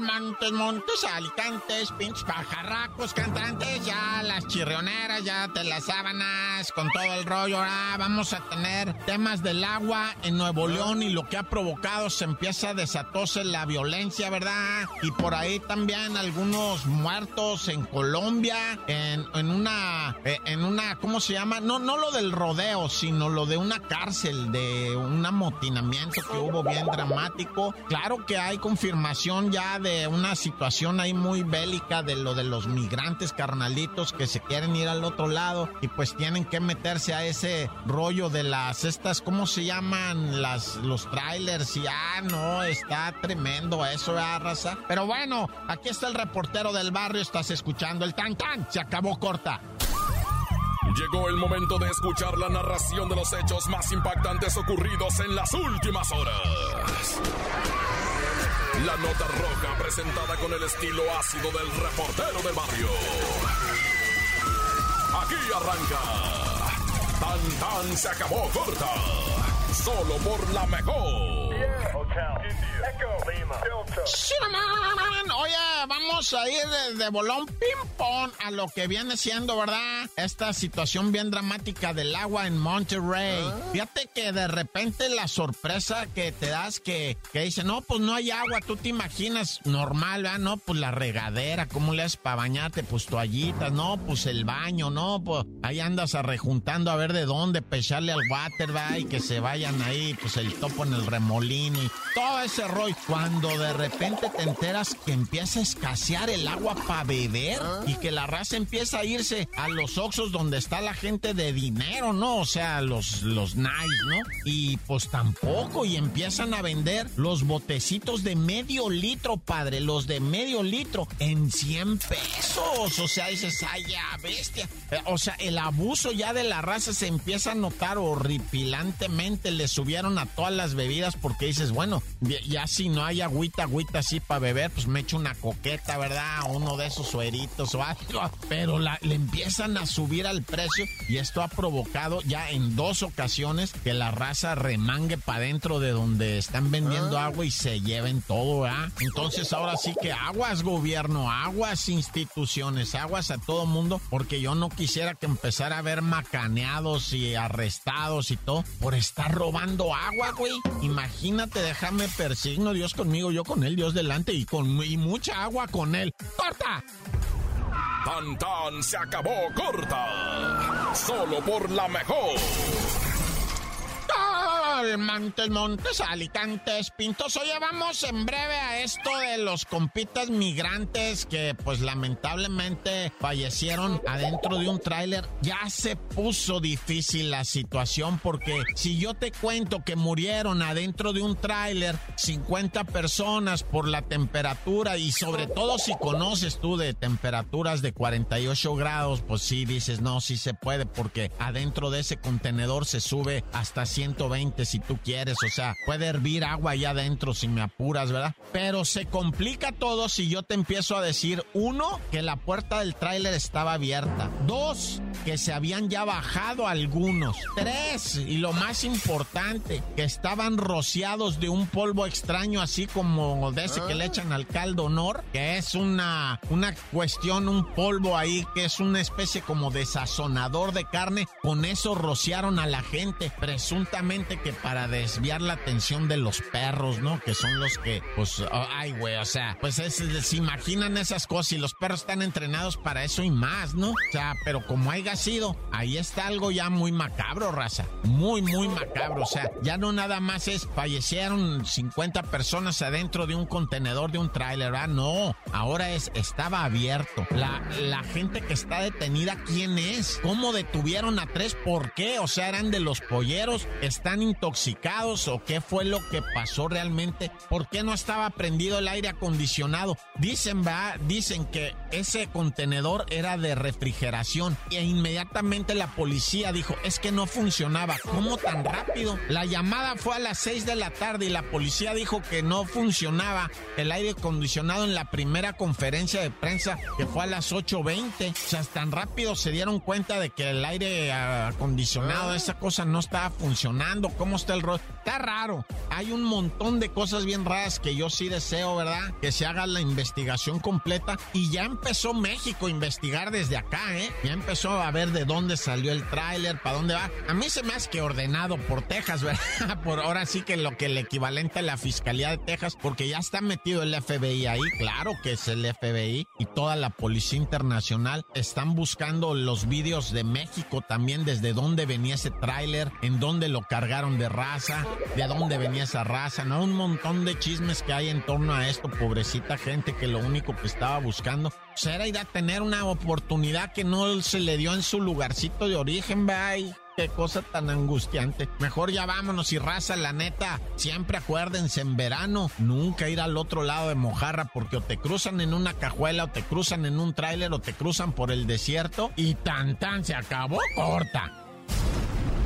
Montes, Montes, Alicantes, pinches pajarracos, cantantes, ya las chirrioneras, ya te las sábanas, con todo el rollo. Ahora vamos a tener temas del agua en Nuevo León y lo que ha provocado se empieza a desatarse la violencia, ¿verdad? Y por ahí también algunos muertos en Colombia, en, en una, eh, en una, ¿cómo se llama? No, no lo del rodeo, sino lo de una cárcel, de un amotinamiento que hubo bien dramático. Claro que hay confirmación ya de una situación ahí muy bélica de lo de los migrantes carnalitos que se quieren ir al otro lado y pues tienen que meterse a ese rollo de las estas, ¿cómo se llaman? Las, los trailers y ah, no, está tremendo eso, ¿verdad, raza? Pero bueno, aquí está el reportero del barrio, estás escuchando el tan tan, se acabó corta. Llegó el momento de escuchar la narración de los hechos más impactantes ocurridos en las últimas horas. La nota roja presentada con el estilo ácido del reportero del barrio. Aquí arranca. Tan tan se acabó corta. Solo por la mejor. Cinnamon. Oye, vamos a ir de, de bolón ping-pong a lo que viene siendo, ¿verdad? Esta situación bien dramática del agua en Monterrey. Fíjate que de repente la sorpresa que te das que, que dice, no, pues no hay agua, tú te imaginas normal, ¿verdad? No, pues la regadera, ¿cómo le haces para bañarte? Pues toallitas, no, pues el baño, no, pues ahí andas arrejuntando a ver de dónde pecharle al water, ¿verdad? Y que se ahí, pues el topo en el remolino y todo ese rollo. Cuando de repente te enteras que empieza a escasear el agua para beber y que la raza empieza a irse a los oxos donde está la gente de dinero, ¿no? O sea, los, los nice, ¿no? Y pues tampoco, y empiezan a vender los botecitos de medio litro, padre, los de medio litro en 100 pesos. O sea, dices, ay, ya, bestia. Eh, O sea, el abuso ya de la raza se empieza a notar horripilantemente. Le subieron a todas las bebidas porque dices, bueno, ya- si no hay agüita, agüita así para beber, pues me echo una coqueta, ¿verdad? Uno de esos sueritos o algo. Pero la- le empiezan a subir al precio y esto ha provocado ya en dos ocasiones que la raza remangue para dentro de donde están vendiendo agua y se lleven todo, ¿verdad? Entonces ahora sí que aguas gobierno, aguas instituciones, aguas a todo mundo, porque yo no quisiera que empezara a haber macaneados y arrestados y todo por estar robando agua, güey. Imagínate, déjame persigno, Dios conmigo, yo con él, Dios delante y con y mucha agua con él. ¡Corta! Tan tan se acabó corta. Solo por la mejor. Montes, Montes, Alicantes, Pintos. Oye, vamos en breve a esto de los compitas migrantes que pues lamentablemente fallecieron adentro de un tráiler. Ya se puso difícil la situación porque si yo te cuento que murieron adentro de un tráiler 50 personas por la temperatura y sobre todo si conoces tú de temperaturas de 48 grados, pues sí dices, no, sí se puede porque adentro de ese contenedor se sube hasta 120 si tú quieres, o sea, puede hervir agua allá adentro si me apuras, ¿verdad? Pero se complica todo si yo te empiezo a decir, uno, que la puerta del tráiler estaba abierta, dos, que se habían ya bajado algunos, tres, y lo más importante, que estaban rociados de un polvo extraño así como de ese que le echan al caldo honor, que es una, una cuestión, un polvo ahí que es una especie como de sazonador de carne, con eso rociaron a la gente, presuntamente que para desviar la atención de los perros, ¿no? Que son los que, pues, oh, ay, güey, o sea, pues es- se imaginan esas cosas y los perros están entrenados para eso y más, ¿no? O sea, pero como haya sido, ahí está algo ya muy macabro, raza. Muy, muy macabro. O sea, ya no nada más es fallecieron 50 personas adentro de un contenedor de un tráiler. No, ahora es, estaba abierto. La, la gente que está detenida, ¿quién es? ¿Cómo detuvieron a tres? ¿Por qué? O sea, eran de los polleros, están intoxicados o qué fue lo que pasó realmente? ¿Por qué no estaba prendido el aire acondicionado? Dicen, va, dicen que ese contenedor era de refrigeración e inmediatamente la policía dijo, es que no funcionaba. ¿Cómo tan rápido? La llamada fue a las 6 de la tarde y la policía dijo que no funcionaba el aire acondicionado en la primera conferencia de prensa que fue a las 8.20. O sea, tan rápido se dieron cuenta de que el aire acondicionado, esa cosa no estaba funcionando. ¿Cómo está el rol? Está raro. Hay un montón de cosas bien raras que yo sí deseo, ¿verdad? Que se haga la investigación completa. Y ya empezó México a investigar desde acá, ¿eh? Ya empezó a ver de dónde salió el tráiler, para dónde va. A mí se me hace que ordenado por Texas, ¿verdad? Por ahora sí que lo que el equivalente a la Fiscalía de Texas, porque ya está metido el FBI ahí, claro que es el FBI y toda la Policía Internacional están buscando los vídeos de México también, desde dónde venía ese tráiler, en dónde lo cargaron de raza, de dónde venía esa raza, ¿no? Un montón de chismes que hay en torno a esto, pobrecita gente que lo único que estaba buscando pues, era ir a tener una oportunidad que no se le dio en su lugarcito de origen, bye. Qué cosa tan angustiante. Mejor ya vámonos y raza, la neta. Siempre acuérdense en verano, nunca ir al otro lado de Mojarra porque o te cruzan en una cajuela o te cruzan en un tráiler o te cruzan por el desierto y tan tan se acabó corta.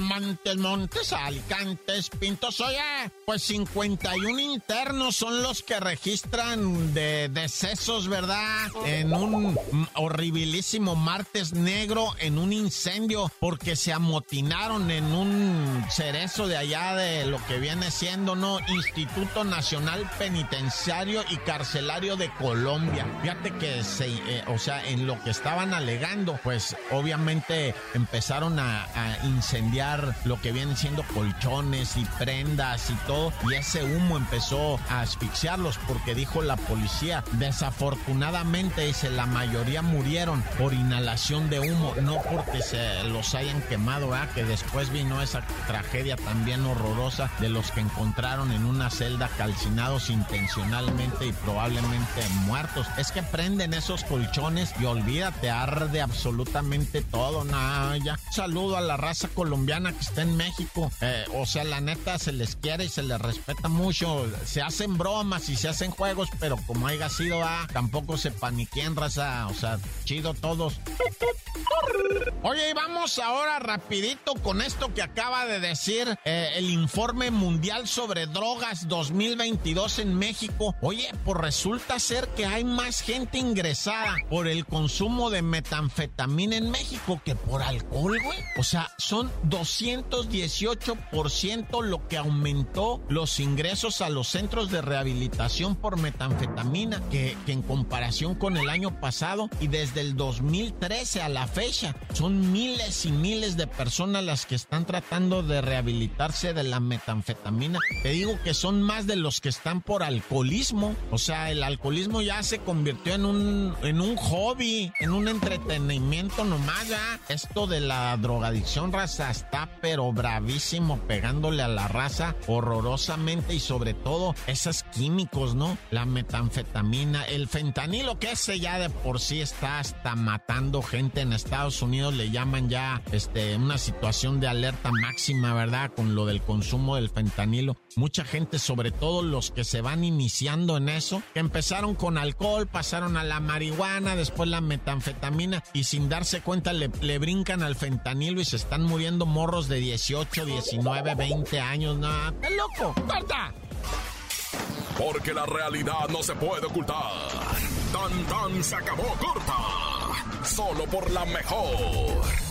Montes, Montes, Alicantes, Pintos. Oye, pues 51 internos son los que registran de decesos, ¿verdad? En un horribilísimo martes negro, en un incendio, porque se amotinaron en un cerezo de allá de lo que viene siendo, ¿no? Instituto Nacional Penitenciario y Carcelario de Colombia. Fíjate que se, eh, o sea, en lo que estaban alegando, pues obviamente empezaron a incendiar lo que vienen siendo colchones y prendas y todo. Y ese humo empezó a asfixiarlos porque dijo la policía, desafortunadamente dice, la mayoría murieron por inhalación de humo, no porque se los hayan quemado, que después vino esa tragedia también horrorosa de los que encontraron en una celda calcinados intencionalmente y probablemente muertos. Es que prenden esos colchones y olvídate, arde absolutamente todo. Nada, ya. Saludo a la raza colombiana que está en México. Eh, o sea, la neta se les quiere y se les respeta mucho. Se hacen bromas y se hacen juegos, pero como haya sido, ah, tampoco se paniquen, raza. O sea, chido todos. Oye, y vamos ahora rapidito con esto que acaba de decir eh, el informe mundial sobre drogas 2022 en México. Oye, pues resulta ser que hay más gente ingresada por el consumo de metanfetamina en México que por alcohol, güey. O sea, son 218% lo que aumentó los ingresos a los centros de rehabilitación por metanfetamina que, en comparación con el año pasado y desde el 2013 a la fecha son miles y miles de personas las que están tratando de rehabilitarse de la metanfetamina. Te digo que son más de los que están por alcoholismo. O sea, el alcoholismo ya se convirtió en un, en un hobby, en un entretenimiento nomás ya. Esto de la drogadicción raza está pero bravísimo pegándole a la raza horrorosamente y sobre todo esos químicos, ¿no? La metanfetamina, el fentanilo que ese ya de por sí está hasta matando gente en Estados Unidos le llaman ya este, una situación de alerta máxima, ¿verdad? Con lo del consumo del fentanilo. Mucha gente, sobre todo los que se van iniciando en eso, que empezaron con alcohol, pasaron a la marihuana, después la metanfetamina y sin darse cuenta le, le brincan al fentanilo y se están muriendo morros de 18, 19, 20 años. No, ¡qué loco! ¡Corta! Porque la realidad no se puede ocultar. Tan tan se acabó corta solo por la mejor.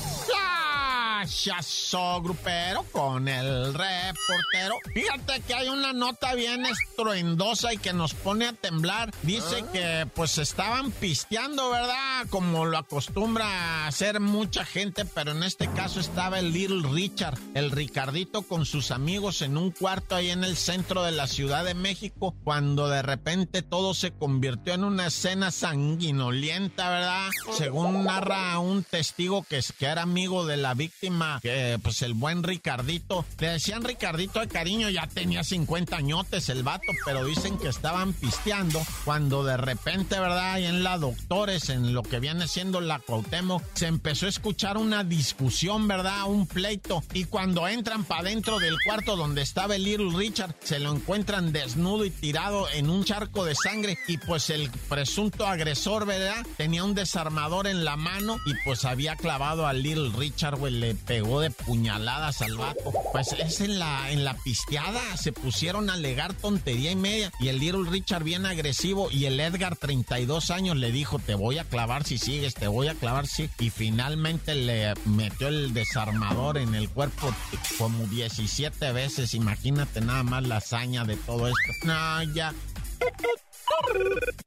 Chazo grupero con el reportero. Fíjate que hay una nota bien estruendosa y que nos pone a temblar. Dice ah. que pues estaban pisteando, ¿verdad? Como lo acostumbra a hacer mucha gente, pero en este caso estaba el Little Richard, el Ricardito con sus amigos en un cuarto ahí en el centro de la Ciudad de México, cuando de repente todo se convirtió en una escena sanguinolienta, ¿verdad? Según narra un testigo que, que era amigo de la víctima que pues el buen Ricardito, le decían Ricardito de cariño, ya tenía 50 añotes el vato, pero dicen que estaban pisteando cuando de repente, ¿verdad? Ahí en la Doctores, en lo que viene siendo la Cuauhtémoc, se empezó a escuchar una discusión, ¿verdad? Un pleito. Y cuando entran para dentro del cuarto donde estaba el Little Richard, se lo encuentran desnudo y tirado en un charco de sangre. Y pues el presunto agresor, ¿verdad? Tenía un desarmador en la mano y pues había clavado al Little Richard, güey. Le pegó de puñaladas al vato. Pues es en la, en la pisteada. Se pusieron a alegar tontería y media. Y el Little Richard bien agresivo. Y el Edgar, 32 años, le dijo: Te voy a clavar si sigues, te voy a clavar si. Y finalmente le metió el desarmador en el cuerpo como 17 veces. Imagínate nada más la hazaña de todo esto. No, ya.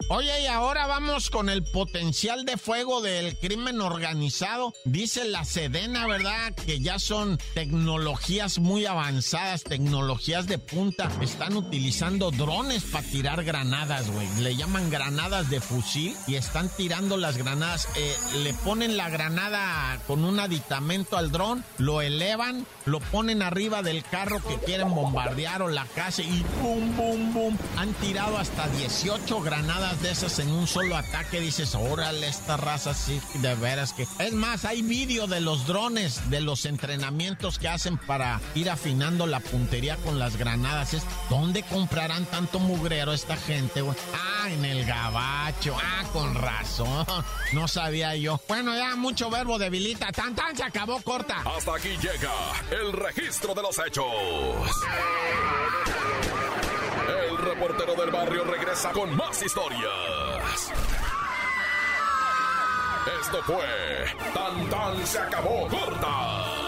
Oye, y ahora vamos con el potencial de fuego del crimen organizado. Dice la Sedena, ¿verdad? Que ya son tecnologías muy avanzadas, tecnologías de punta. Están utilizando drones para tirar granadas, güey. Le llaman granadas de fusil y están tirando las granadas. Eh, le ponen la granada con un aditamento al dron, lo elevan, lo ponen arriba del carro que quieren bombardear o la casa y boom, boom, boom. Han tirado hasta 18 granadas de esas en un solo ataque, dices, órale, esta raza sí, de veras que... Es más, hay vídeo de los drones, de los entrenamientos que hacen para ir afinando la puntería con las granadas. Es, ¿Dónde comprarán tanto mugrero esta gente? Ah, en el gabacho. Ah, con razón. No sabía yo. Bueno, ya mucho verbo debilita. Tan tan se acabó corta. Hasta aquí llega el registro de los hechos reportero del barrio regresa con más historias. Esto fue Tan Tan se acabó corta